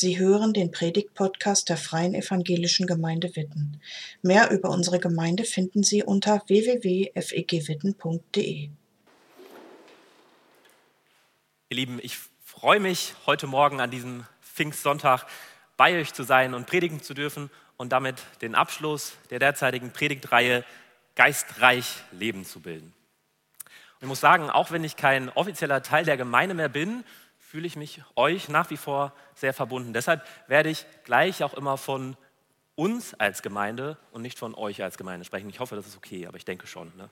Sie hören den Predigt-Podcast der Freien Evangelischen Gemeinde Witten. Mehr über unsere Gemeinde finden Sie unter www.fegwitten.de. Ihr Lieben, ich freue mich, heute Morgen an diesem Pfingstsonntag bei euch zu sein und predigen zu dürfen und damit den Abschluss der derzeitigen Predigtreihe Geistreich Leben zu bilden. Und ich muss sagen, auch wenn ich kein offizieller Teil der Gemeinde mehr bin, fühle ich mich euch nach wie vor sehr verbunden. Deshalb werde ich gleich auch immer von uns als Gemeinde und nicht von euch als Gemeinde sprechen. Ich hoffe, das ist okay, aber ich denke schon. Ne?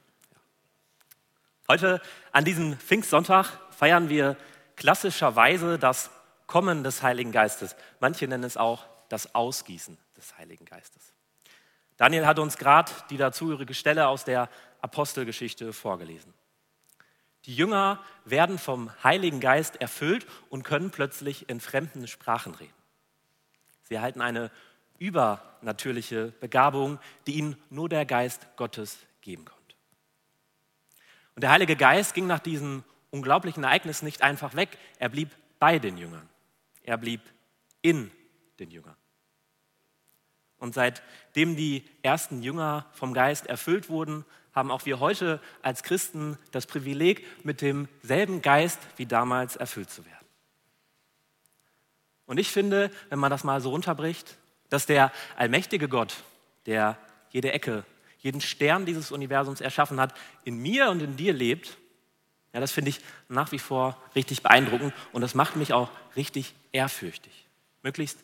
Heute an diesem Pfingstsonntag feiern wir klassischerweise das Kommen des Heiligen Geistes. Manche nennen es auch das Ausgießen des Heiligen Geistes. Daniel hat uns gerade die dazugehörige Stelle aus der Apostelgeschichte vorgelesen. Die Jünger werden vom Heiligen Geist erfüllt und können plötzlich in fremden Sprachen reden. Sie erhalten eine übernatürliche Begabung, die ihnen nur der Geist Gottes geben konnte. Und der Heilige Geist ging nach diesem unglaublichen Ereignis nicht einfach weg, er blieb bei den Jüngern. Er blieb in den Jüngern. Und seitdem die ersten Jünger vom Geist erfüllt wurden, haben auch wir heute als Christen das Privileg, mit demselben Geist wie damals erfüllt zu werden. Und ich finde, wenn man das mal so runterbricht, dass der allmächtige Gott, der jede Ecke, jeden Stern dieses Universums erschaffen hat, in mir und in dir lebt, ja, das finde ich nach wie vor richtig beeindruckend und das macht mich auch richtig ehrfürchtig. Möglichst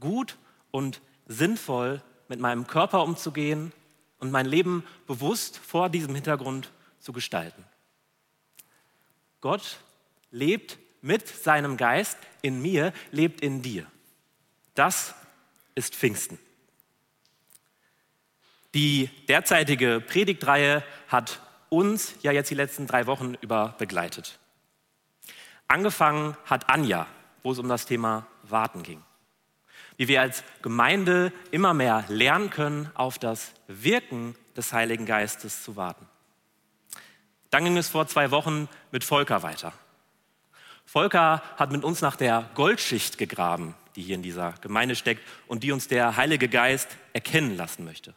gut und sinnvoll mit meinem Körper umzugehen, und mein Leben bewusst vor diesem Hintergrund zu gestalten. Gott lebt mit seinem Geist in mir, lebt in dir. Das ist Pfingsten. Die derzeitige Predigtreihe hat uns ja jetzt die letzten drei Wochen über begleitet. Angefangen hat Anja, wo es um das Thema Warten ging wie wir als Gemeinde immer mehr lernen können, auf das Wirken des Heiligen Geistes zu warten. Dann ging es vor zwei Wochen mit Volker weiter. Volker hat mit uns nach der Goldschicht gegraben, die hier in dieser Gemeinde steckt und die uns der Heilige Geist erkennen lassen möchte.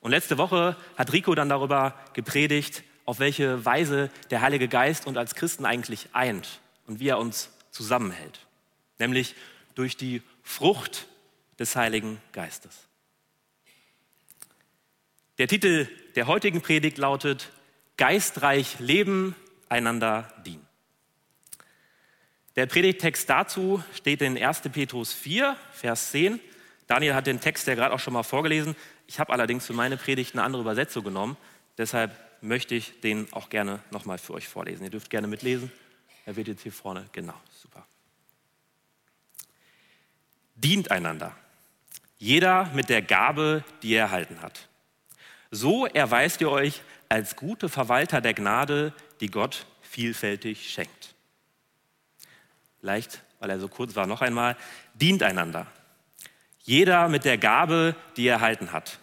Und letzte Woche hat Rico dann darüber gepredigt, auf welche Weise der Heilige Geist uns als Christen eigentlich eint und wie er uns zusammenhält. Nämlich durch die Frucht des Heiligen Geistes. Der Titel der heutigen Predigt lautet Geistreich leben, einander dienen. Der Predigttext dazu steht in 1. Petrus 4, Vers 10. Daniel hat den Text ja gerade auch schon mal vorgelesen. Ich habe allerdings für meine Predigt eine andere Übersetzung genommen. Deshalb möchte ich den auch gerne nochmal für euch vorlesen. Ihr dürft gerne mitlesen. Er wird jetzt hier vorne, genau, super dient einander. Jeder mit der Gabe, die er erhalten hat. So erweist ihr euch als gute Verwalter der Gnade, die Gott vielfältig schenkt. Leicht, weil er so kurz war, noch einmal, dient einander. Jeder mit der Gabe, die er erhalten hat.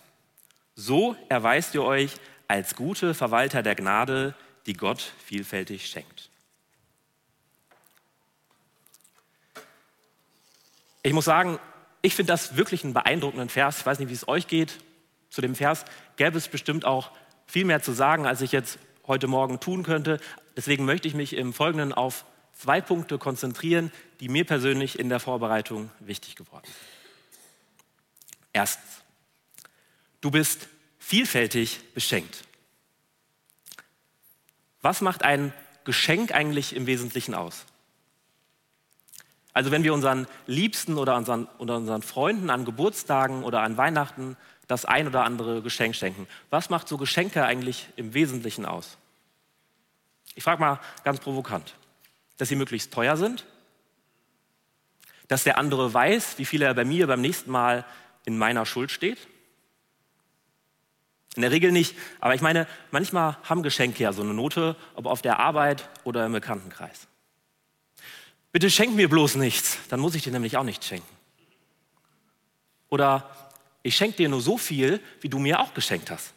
So erweist ihr euch als gute Verwalter der Gnade, die Gott vielfältig schenkt. Ich muss sagen, ich finde das wirklich einen beeindruckenden Vers. Ich weiß nicht, wie es euch geht. Zu dem Vers gäbe es bestimmt auch viel mehr zu sagen, als ich jetzt heute Morgen tun könnte. Deswegen möchte ich mich im Folgenden auf zwei Punkte konzentrieren, die mir persönlich in der Vorbereitung wichtig geworden sind. Erstens, du bist vielfältig beschenkt. Was macht ein Geschenk eigentlich im Wesentlichen aus? Also wenn wir unseren Liebsten oder unseren, oder unseren Freunden an Geburtstagen oder an Weihnachten das ein oder andere Geschenk schenken, was macht so Geschenke eigentlich im Wesentlichen aus? Ich frage mal ganz provokant, dass sie möglichst teuer sind, dass der andere weiß, wie viel er bei mir beim nächsten Mal in meiner Schuld steht. In der Regel nicht, aber ich meine, manchmal haben Geschenke ja so eine Note, ob auf der Arbeit oder im Bekanntenkreis. Bitte schenk mir bloß nichts, dann muss ich dir nämlich auch nichts schenken. Oder ich schenke dir nur so viel, wie du mir auch geschenkt hast.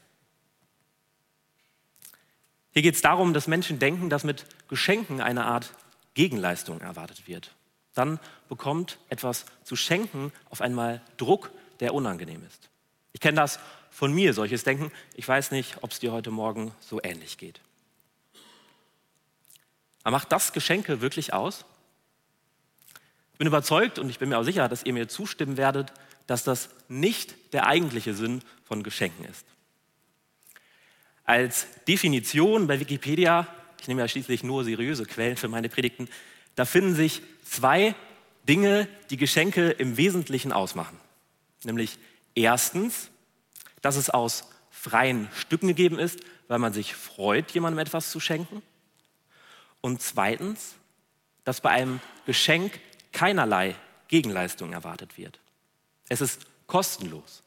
Hier geht es darum, dass Menschen denken, dass mit Geschenken eine Art Gegenleistung erwartet wird. dann bekommt etwas zu schenken auf einmal Druck, der unangenehm ist. Ich kenne das von mir, solches Denken. Ich weiß nicht, ob es dir heute Morgen so ähnlich geht. Aber macht das Geschenke wirklich aus? Ich bin überzeugt und ich bin mir auch sicher, dass ihr mir zustimmen werdet, dass das nicht der eigentliche Sinn von Geschenken ist. Als Definition bei Wikipedia, ich nehme ja schließlich nur seriöse Quellen für meine Predigten, da finden sich zwei Dinge, die Geschenke im Wesentlichen ausmachen. Nämlich erstens, dass es aus freien Stücken gegeben ist, weil man sich freut, jemandem etwas zu schenken. Und zweitens, dass bei einem Geschenk keinerlei Gegenleistung erwartet wird. Es ist kostenlos.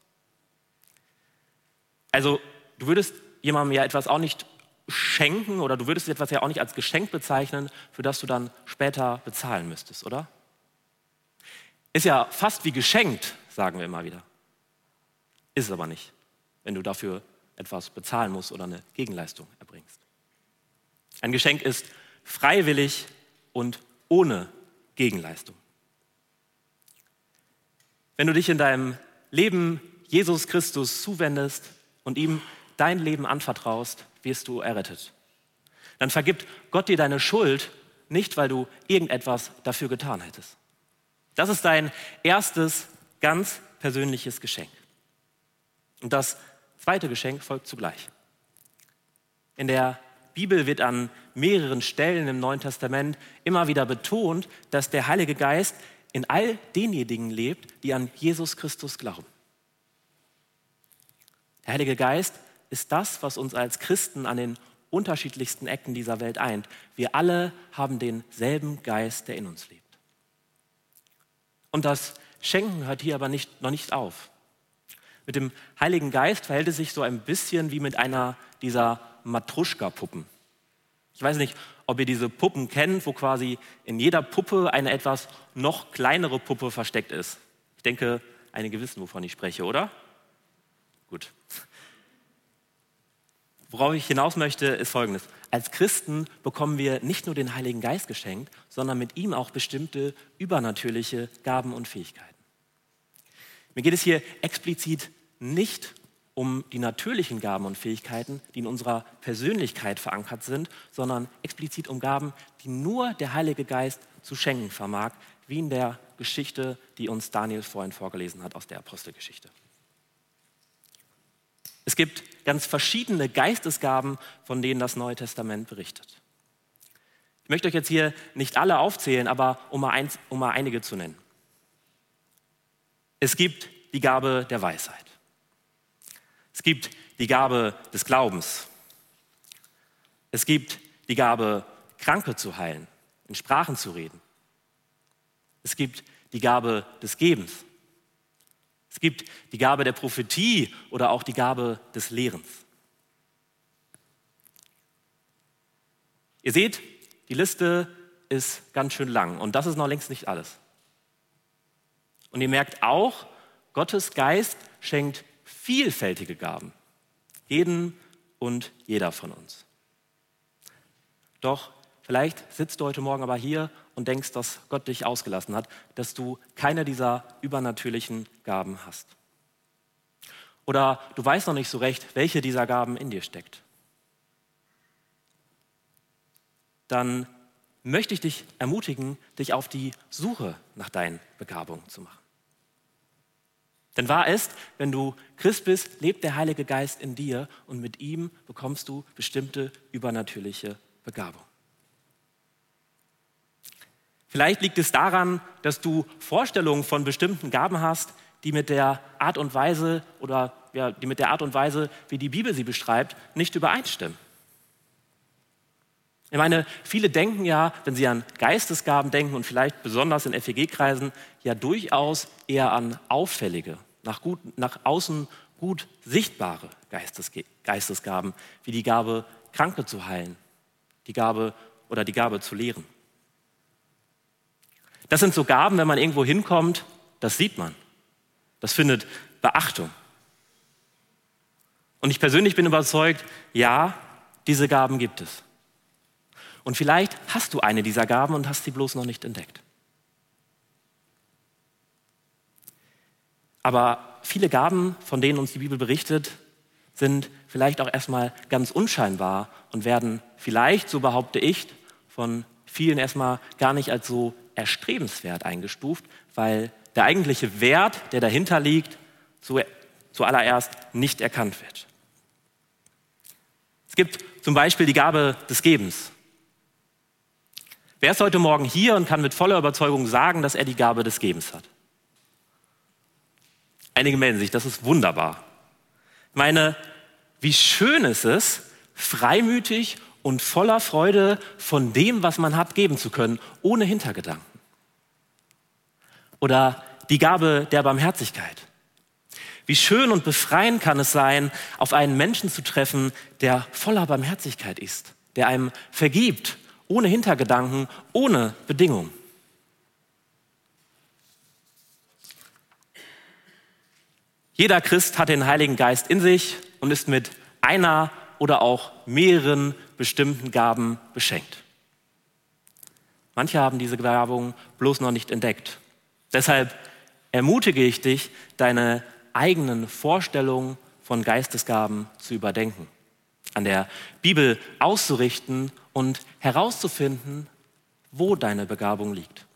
Also du würdest jemandem ja etwas auch nicht schenken oder du würdest etwas ja auch nicht als Geschenk bezeichnen, für das du dann später bezahlen müsstest, oder? Ist ja fast wie geschenkt, sagen wir immer wieder. Ist es aber nicht, wenn du dafür etwas bezahlen musst oder eine Gegenleistung erbringst. Ein Geschenk ist freiwillig und ohne Gegenleistung. Wenn du dich in deinem Leben Jesus Christus zuwendest und ihm dein Leben anvertraust, wirst du errettet. Dann vergibt Gott dir deine Schuld nicht, weil du irgendetwas dafür getan hättest. Das ist dein erstes ganz persönliches Geschenk. Und das zweite Geschenk folgt zugleich. In der Bibel wird an mehreren Stellen im Neuen Testament immer wieder betont, dass der Heilige Geist in all denjenigen lebt, die an Jesus Christus glauben. Der Heilige Geist ist das, was uns als Christen an den unterschiedlichsten Ecken dieser Welt eint. Wir alle haben denselben Geist, der in uns lebt. Und das Schenken hört hier aber nicht, noch nicht auf. Mit dem Heiligen Geist verhält es sich so ein bisschen wie mit einer dieser Matruschka-Puppen. Ich weiß nicht, ob ihr diese Puppen kennt, wo quasi in jeder Puppe eine etwas noch kleinere Puppe versteckt ist. Ich denke, einige wissen, wovon ich spreche, oder? Gut. Worauf ich hinaus möchte, ist Folgendes. Als Christen bekommen wir nicht nur den Heiligen Geist geschenkt, sondern mit ihm auch bestimmte übernatürliche Gaben und Fähigkeiten. Mir geht es hier explizit nicht um die natürlichen Gaben und Fähigkeiten, die in unserer Persönlichkeit verankert sind, sondern explizit um Gaben, die nur der Heilige Geist zu schenken vermag, wie in der Geschichte, die uns Daniel vorhin vorgelesen hat aus der Apostelgeschichte. Es gibt ganz verschiedene Geistesgaben, von denen das Neue Testament berichtet. Ich möchte euch jetzt hier nicht alle aufzählen, aber um mal, eins, um mal einige zu nennen. Es gibt die Gabe der Weisheit. Es gibt die Gabe des Glaubens. Es gibt die Gabe, Kranke zu heilen, in Sprachen zu reden. Es gibt die Gabe des Gebens. Es gibt die Gabe der Prophetie oder auch die Gabe des Lehrens. Ihr seht, die Liste ist ganz schön lang und das ist noch längst nicht alles. Und ihr merkt auch, Gottes Geist schenkt vielfältige Gaben, jeden und jeder von uns. Doch vielleicht sitzt du heute Morgen aber hier und denkst, dass Gott dich ausgelassen hat, dass du keine dieser übernatürlichen Gaben hast. Oder du weißt noch nicht so recht, welche dieser Gaben in dir steckt. Dann möchte ich dich ermutigen, dich auf die Suche nach deinen Begabungen zu machen. Denn wahr ist, wenn du Christ bist, lebt der Heilige Geist in dir und mit ihm bekommst du bestimmte übernatürliche Begabungen. Vielleicht liegt es daran, dass du Vorstellungen von bestimmten Gaben hast, die mit der Art und Weise oder ja, die mit der Art und Weise, wie die Bibel sie beschreibt, nicht übereinstimmen. Ich meine, viele denken ja, wenn sie an Geistesgaben denken und vielleicht besonders in FEG-Kreisen, ja durchaus eher an auffällige, nach, gut, nach außen gut sichtbare Geistes, Geistesgaben, wie die Gabe, Kranke zu heilen, die Gabe oder die Gabe zu lehren. Das sind so Gaben, wenn man irgendwo hinkommt, das sieht man. Das findet Beachtung. Und ich persönlich bin überzeugt, ja, diese Gaben gibt es. Und vielleicht hast du eine dieser Gaben und hast sie bloß noch nicht entdeckt. Aber viele Gaben, von denen uns die Bibel berichtet, sind vielleicht auch erstmal ganz unscheinbar und werden vielleicht, so behaupte ich, von vielen erstmal gar nicht als so erstrebenswert eingestuft, weil der eigentliche Wert, der dahinter liegt, zuallererst nicht erkannt wird. Es gibt zum Beispiel die Gabe des Gebens. Wer ist heute Morgen hier und kann mit voller Überzeugung sagen, dass er die Gabe des Gebens hat? Einige melden sich, das ist wunderbar. Ich meine, wie schön ist es, freimütig und voller Freude von dem, was man hat, geben zu können, ohne Hintergedanken. Oder die Gabe der Barmherzigkeit. Wie schön und befreiend kann es sein, auf einen Menschen zu treffen, der voller Barmherzigkeit ist, der einem vergibt, ohne Hintergedanken, ohne Bedingung. Jeder Christ hat den Heiligen Geist in sich und ist mit einer oder auch mehreren bestimmten Gaben beschenkt. Manche haben diese Begabung bloß noch nicht entdeckt. Deshalb ermutige ich dich, deine eigenen Vorstellungen von Geistesgaben zu überdenken, an der Bibel auszurichten und herauszufinden, wo deine Begabung liegt.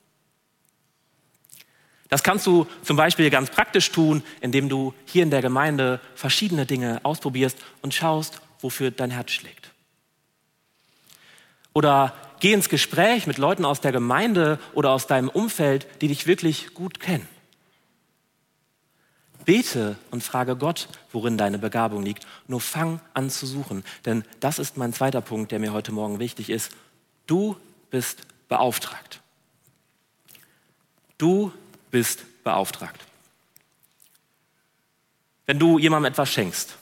Das kannst du zum Beispiel ganz praktisch tun, indem du hier in der Gemeinde verschiedene Dinge ausprobierst und schaust, wofür dein Herz schlägt. Oder geh ins Gespräch mit Leuten aus der Gemeinde oder aus deinem Umfeld, die dich wirklich gut kennen. Bete und frage Gott, worin deine Begabung liegt. Nur fang an zu suchen. Denn das ist mein zweiter Punkt, der mir heute Morgen wichtig ist. Du bist beauftragt. Du bist beauftragt. Wenn du jemandem etwas schenkst,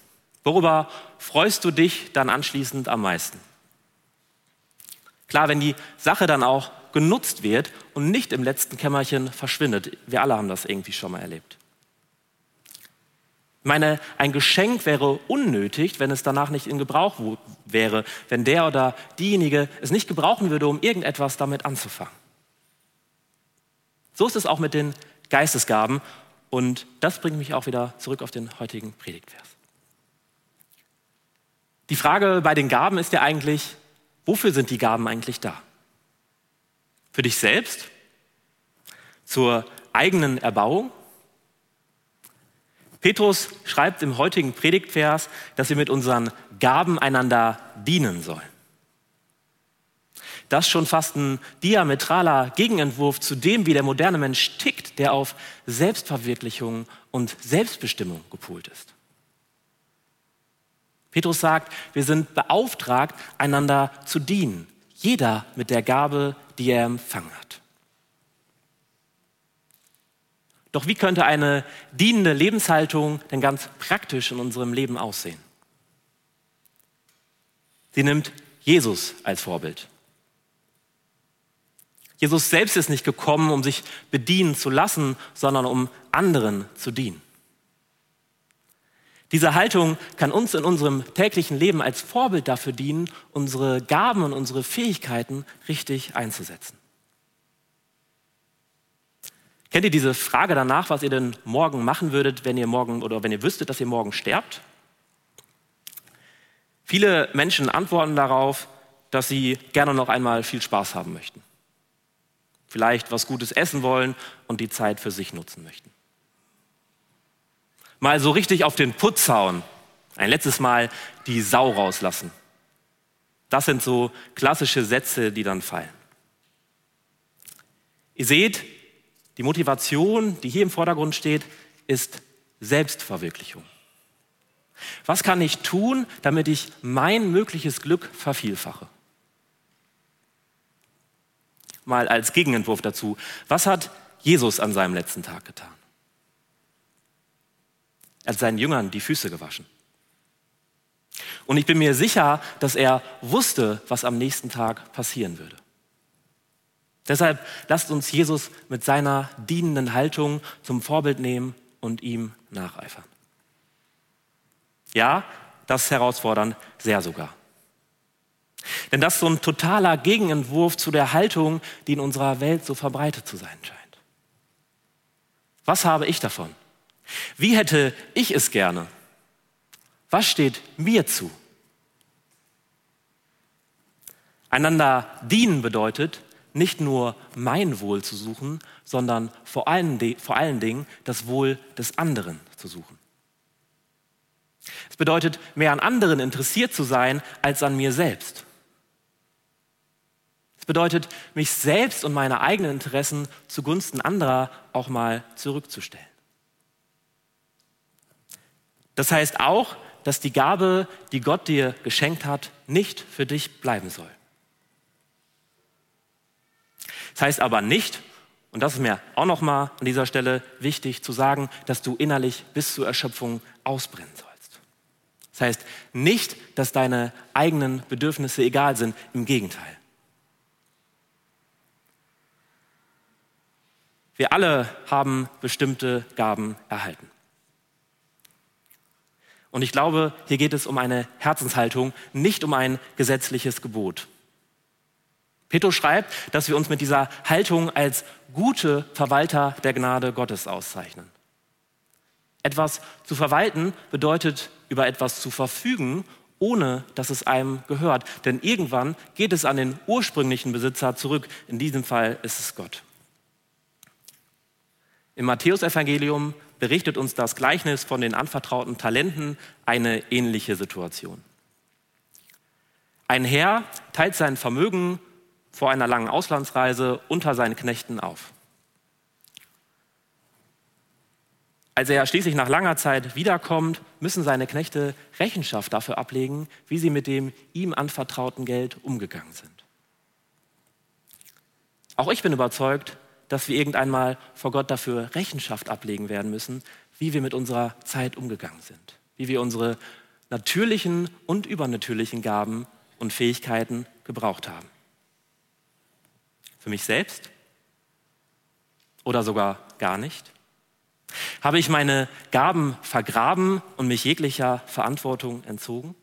worüber freust du dich dann anschließend am meisten? Klar, wenn die Sache dann auch genutzt wird und nicht im letzten Kämmerchen verschwindet. Wir alle haben das irgendwie schon mal erlebt. Ich meine, ein Geschenk wäre unnötig, wenn es danach nicht in Gebrauch wäre, wenn der oder diejenige es nicht gebrauchen würde, um irgendetwas damit anzufangen. So ist es auch mit den Geistesgaben. Und das bringt mich auch wieder zurück auf den heutigen Predigtvers. Die Frage bei den Gaben ist ja eigentlich, wofür sind die Gaben eigentlich da? Für dich selbst? Zur eigenen Erbauung? Petrus schreibt im heutigen Predigtvers, dass wir mit unseren Gaben einander dienen sollen. Das ist schon fast ein diametraler Gegenentwurf zu dem, wie der moderne Mensch tickt, der auf Selbstverwirklichung und Selbstbestimmung gepolt ist. Petrus sagt, wir sind beauftragt, einander zu dienen. Jeder mit der Gabe, die er empfangen hat. Doch wie könnte eine dienende Lebenshaltung denn ganz praktisch in unserem Leben aussehen? Sie nimmt Jesus als Vorbild. Jesus selbst ist nicht gekommen, um sich bedienen zu lassen, sondern um anderen zu dienen. Diese Haltung kann uns in unserem täglichen Leben als Vorbild dafür dienen, unsere Gaben und unsere Fähigkeiten richtig einzusetzen. Kennt ihr diese Frage danach, was ihr denn morgen machen würdet, wenn ihr morgen oder wenn ihr wüsstet, dass ihr morgen sterbt? Viele Menschen antworten darauf, dass sie gerne noch einmal viel Spaß haben möchten vielleicht was Gutes essen wollen und die Zeit für sich nutzen möchten. Mal so richtig auf den Putz hauen, ein letztes Mal die Sau rauslassen. Das sind so klassische Sätze, die dann fallen. Ihr seht, die Motivation, die hier im Vordergrund steht, ist Selbstverwirklichung. Was kann ich tun, damit ich mein mögliches Glück vervielfache? mal als Gegenentwurf dazu. Was hat Jesus an seinem letzten Tag getan? Er hat seinen Jüngern die Füße gewaschen. Und ich bin mir sicher, dass er wusste, was am nächsten Tag passieren würde. Deshalb lasst uns Jesus mit seiner dienenden Haltung zum Vorbild nehmen und ihm nacheifern. Ja, das ist herausfordernd, sehr sogar. Denn das ist so ein totaler Gegenentwurf zu der Haltung, die in unserer Welt so verbreitet zu sein scheint. Was habe ich davon? Wie hätte ich es gerne? Was steht mir zu? Einander dienen bedeutet, nicht nur mein Wohl zu suchen, sondern vor allen, vor allen Dingen das Wohl des anderen zu suchen. Es bedeutet, mehr an anderen interessiert zu sein als an mir selbst. Es bedeutet, mich selbst und meine eigenen Interessen zugunsten anderer auch mal zurückzustellen. Das heißt auch, dass die Gabe, die Gott dir geschenkt hat, nicht für dich bleiben soll. Das heißt aber nicht, und das ist mir auch noch mal an dieser Stelle wichtig zu sagen, dass du innerlich bis zur Erschöpfung ausbrennen sollst. Das heißt nicht, dass deine eigenen Bedürfnisse egal sind, im Gegenteil. Wir alle haben bestimmte Gaben erhalten. Und ich glaube, hier geht es um eine Herzenshaltung, nicht um ein gesetzliches Gebot. Petrus schreibt, dass wir uns mit dieser Haltung als gute Verwalter der Gnade Gottes auszeichnen. Etwas zu verwalten bedeutet, über etwas zu verfügen, ohne dass es einem gehört. Denn irgendwann geht es an den ursprünglichen Besitzer zurück. In diesem Fall ist es Gott. Im Matthäusevangelium berichtet uns das Gleichnis von den anvertrauten Talenten eine ähnliche Situation. Ein Herr teilt sein Vermögen vor einer langen Auslandsreise unter seinen Knechten auf. Als er schließlich nach langer Zeit wiederkommt, müssen seine Knechte Rechenschaft dafür ablegen, wie sie mit dem ihm anvertrauten Geld umgegangen sind. Auch ich bin überzeugt, dass wir irgendwann mal vor Gott dafür Rechenschaft ablegen werden müssen, wie wir mit unserer Zeit umgegangen sind, wie wir unsere natürlichen und übernatürlichen Gaben und Fähigkeiten gebraucht haben. Für mich selbst oder sogar gar nicht? Habe ich meine Gaben vergraben und mich jeglicher Verantwortung entzogen?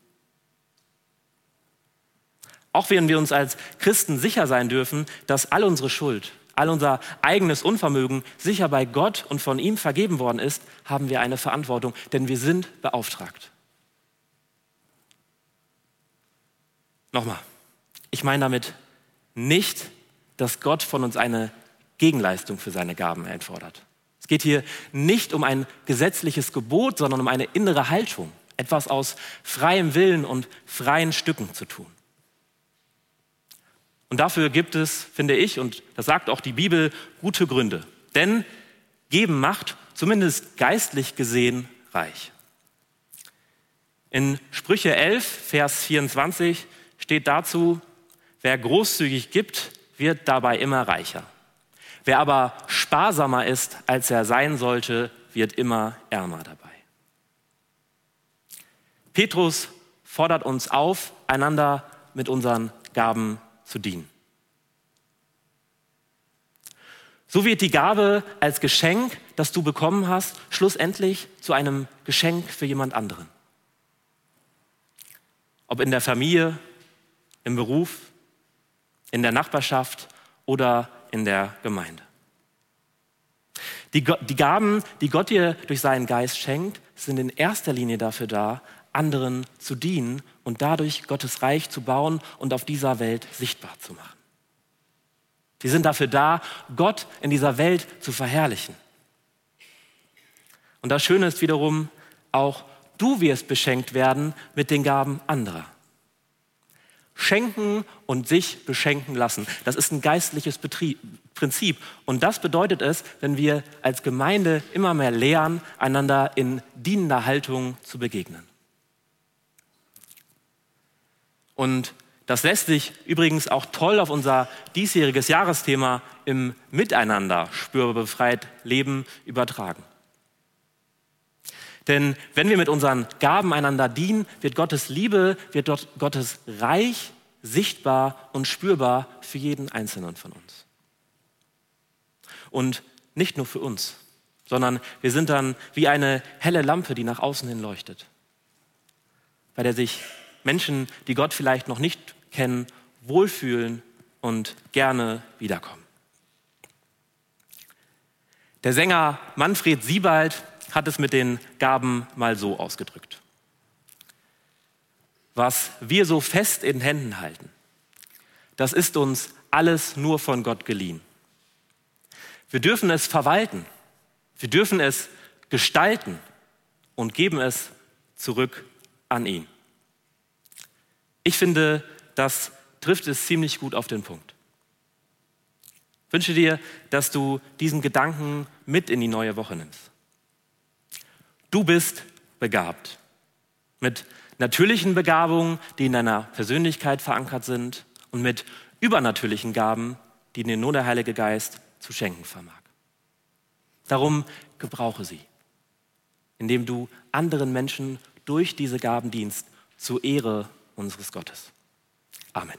Auch wenn wir uns als Christen sicher sein dürfen, dass all unsere Schuld, all unser eigenes Unvermögen sicher bei Gott und von ihm vergeben worden ist, haben wir eine Verantwortung, denn wir sind beauftragt. Nochmal, ich meine damit nicht, dass Gott von uns eine Gegenleistung für seine Gaben einfordert. Es geht hier nicht um ein gesetzliches Gebot, sondern um eine innere Haltung, etwas aus freiem Willen und freien Stücken zu tun. Und dafür gibt es, finde ich, und das sagt auch die Bibel, gute Gründe. Denn geben macht, zumindest geistlich gesehen, reich. In Sprüche 11, Vers 24 steht dazu, wer großzügig gibt, wird dabei immer reicher. Wer aber sparsamer ist, als er sein sollte, wird immer ärmer dabei. Petrus fordert uns auf, einander mit unseren Gaben zu dienen. So wird die Gabe als Geschenk, das du bekommen hast, schlussendlich zu einem Geschenk für jemand anderen. Ob in der Familie, im Beruf, in der Nachbarschaft oder in der Gemeinde. Die, die Gaben, die Gott dir durch seinen Geist schenkt, sind in erster Linie dafür da, anderen zu dienen und dadurch Gottes Reich zu bauen und auf dieser Welt sichtbar zu machen. Sie sind dafür da, Gott in dieser Welt zu verherrlichen. Und das Schöne ist wiederum, auch du wirst beschenkt werden mit den Gaben anderer. Schenken und sich beschenken lassen. Das ist ein geistliches Betrieb, Prinzip. Und das bedeutet es, wenn wir als Gemeinde immer mehr lernen, einander in dienender Haltung zu begegnen. Und das lässt sich übrigens auch toll auf unser diesjähriges Jahresthema im Miteinander spürbar befreit Leben übertragen. Denn wenn wir mit unseren Gaben einander dienen, wird Gottes Liebe, wird Gottes Reich sichtbar und spürbar für jeden Einzelnen von uns. Und nicht nur für uns, sondern wir sind dann wie eine helle Lampe, die nach außen hin leuchtet, bei der sich Menschen, die Gott vielleicht noch nicht kennen, wohlfühlen und gerne wiederkommen. Der Sänger Manfred Siebald hat es mit den Gaben mal so ausgedrückt. Was wir so fest in Händen halten, das ist uns alles nur von Gott geliehen. Wir dürfen es verwalten, wir dürfen es gestalten und geben es zurück an ihn. Ich finde, das trifft es ziemlich gut auf den Punkt. Ich wünsche dir, dass du diesen Gedanken mit in die neue Woche nimmst. Du bist begabt mit natürlichen Begabungen, die in deiner Persönlichkeit verankert sind und mit übernatürlichen Gaben, die dir nur der Heilige Geist zu schenken vermag. Darum gebrauche sie, indem du anderen Menschen durch diese Gaben dienst, zur Ehre unseres Gottes. Amen.